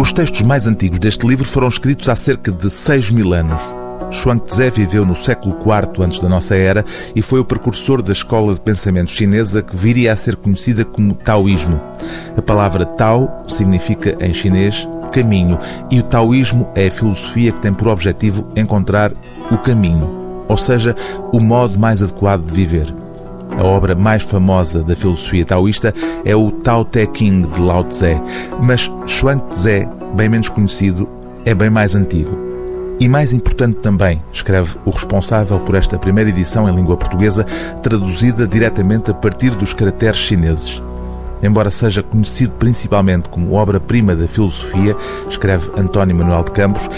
Os textos mais antigos deste livro foram escritos há cerca de 6 mil anos. Xuanzé viveu no século IV antes da nossa era e foi o precursor da escola de pensamento chinesa que viria a ser conhecida como taoísmo. A palavra Tao significa em chinês caminho e o taoísmo é a filosofia que tem por objetivo encontrar o caminho, ou seja, o modo mais adequado de viver. A obra mais famosa da filosofia taoísta é o Tao Te Ching de Lao Tse, mas Xuanzé, bem menos conhecido, é bem mais antigo. E mais importante também, escreve o responsável por esta primeira edição em língua portuguesa, traduzida diretamente a partir dos caracteres chineses. Embora seja conhecido principalmente como obra-prima da filosofia, escreve António Manuel de Campos,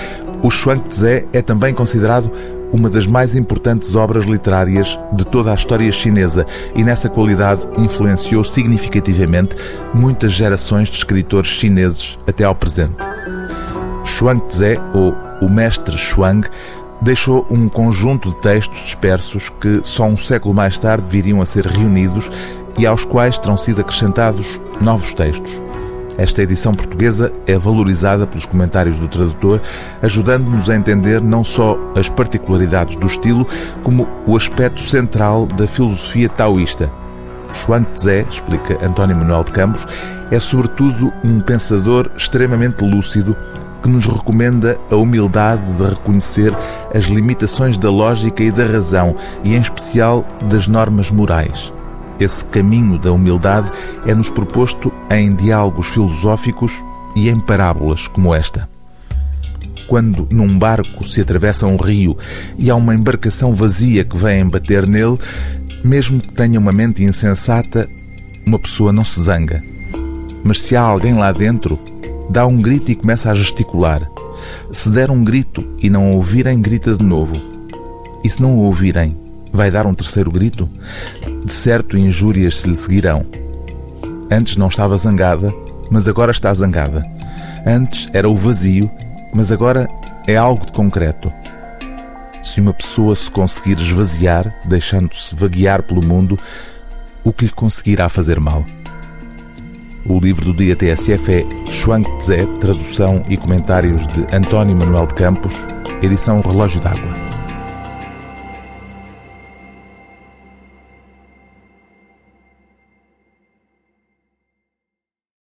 o Xuanzé é também considerado uma das mais importantes obras literárias de toda a história chinesa e, nessa qualidade, influenciou significativamente muitas gerações de escritores chineses até ao presente. Xuanzé, ou o mestre Xuang, deixou um conjunto de textos dispersos que só um século mais tarde viriam a ser reunidos e aos quais terão sido acrescentados novos textos. Esta edição portuguesa é valorizada pelos comentários do tradutor, ajudando-nos a entender não só as particularidades do estilo, como o aspecto central da filosofia taoísta. Xuan Tze, explica António Manuel de Campos, é sobretudo um pensador extremamente lúcido que nos recomenda a humildade de reconhecer as limitações da lógica e da razão, e em especial das normas morais. Esse caminho da humildade é-nos proposto em diálogos filosóficos e em parábolas como esta. Quando num barco se atravessa um rio e há uma embarcação vazia que vem bater nele, mesmo que tenha uma mente insensata, uma pessoa não se zanga. Mas se há alguém lá dentro, dá um grito e começa a gesticular. Se der um grito e não ouvirem, grita de novo. E se não o ouvirem, vai dar um terceiro grito? De certo, injúrias se lhe seguirão. Antes não estava zangada, mas agora está zangada. Antes era o vazio, mas agora é algo de concreto. Se uma pessoa se conseguir esvaziar, deixando-se vaguear pelo mundo, o que lhe conseguirá fazer mal? O livro do dia TSF é Xuang Tze, tradução e comentários de António Manuel de Campos, edição Relógio d'Água.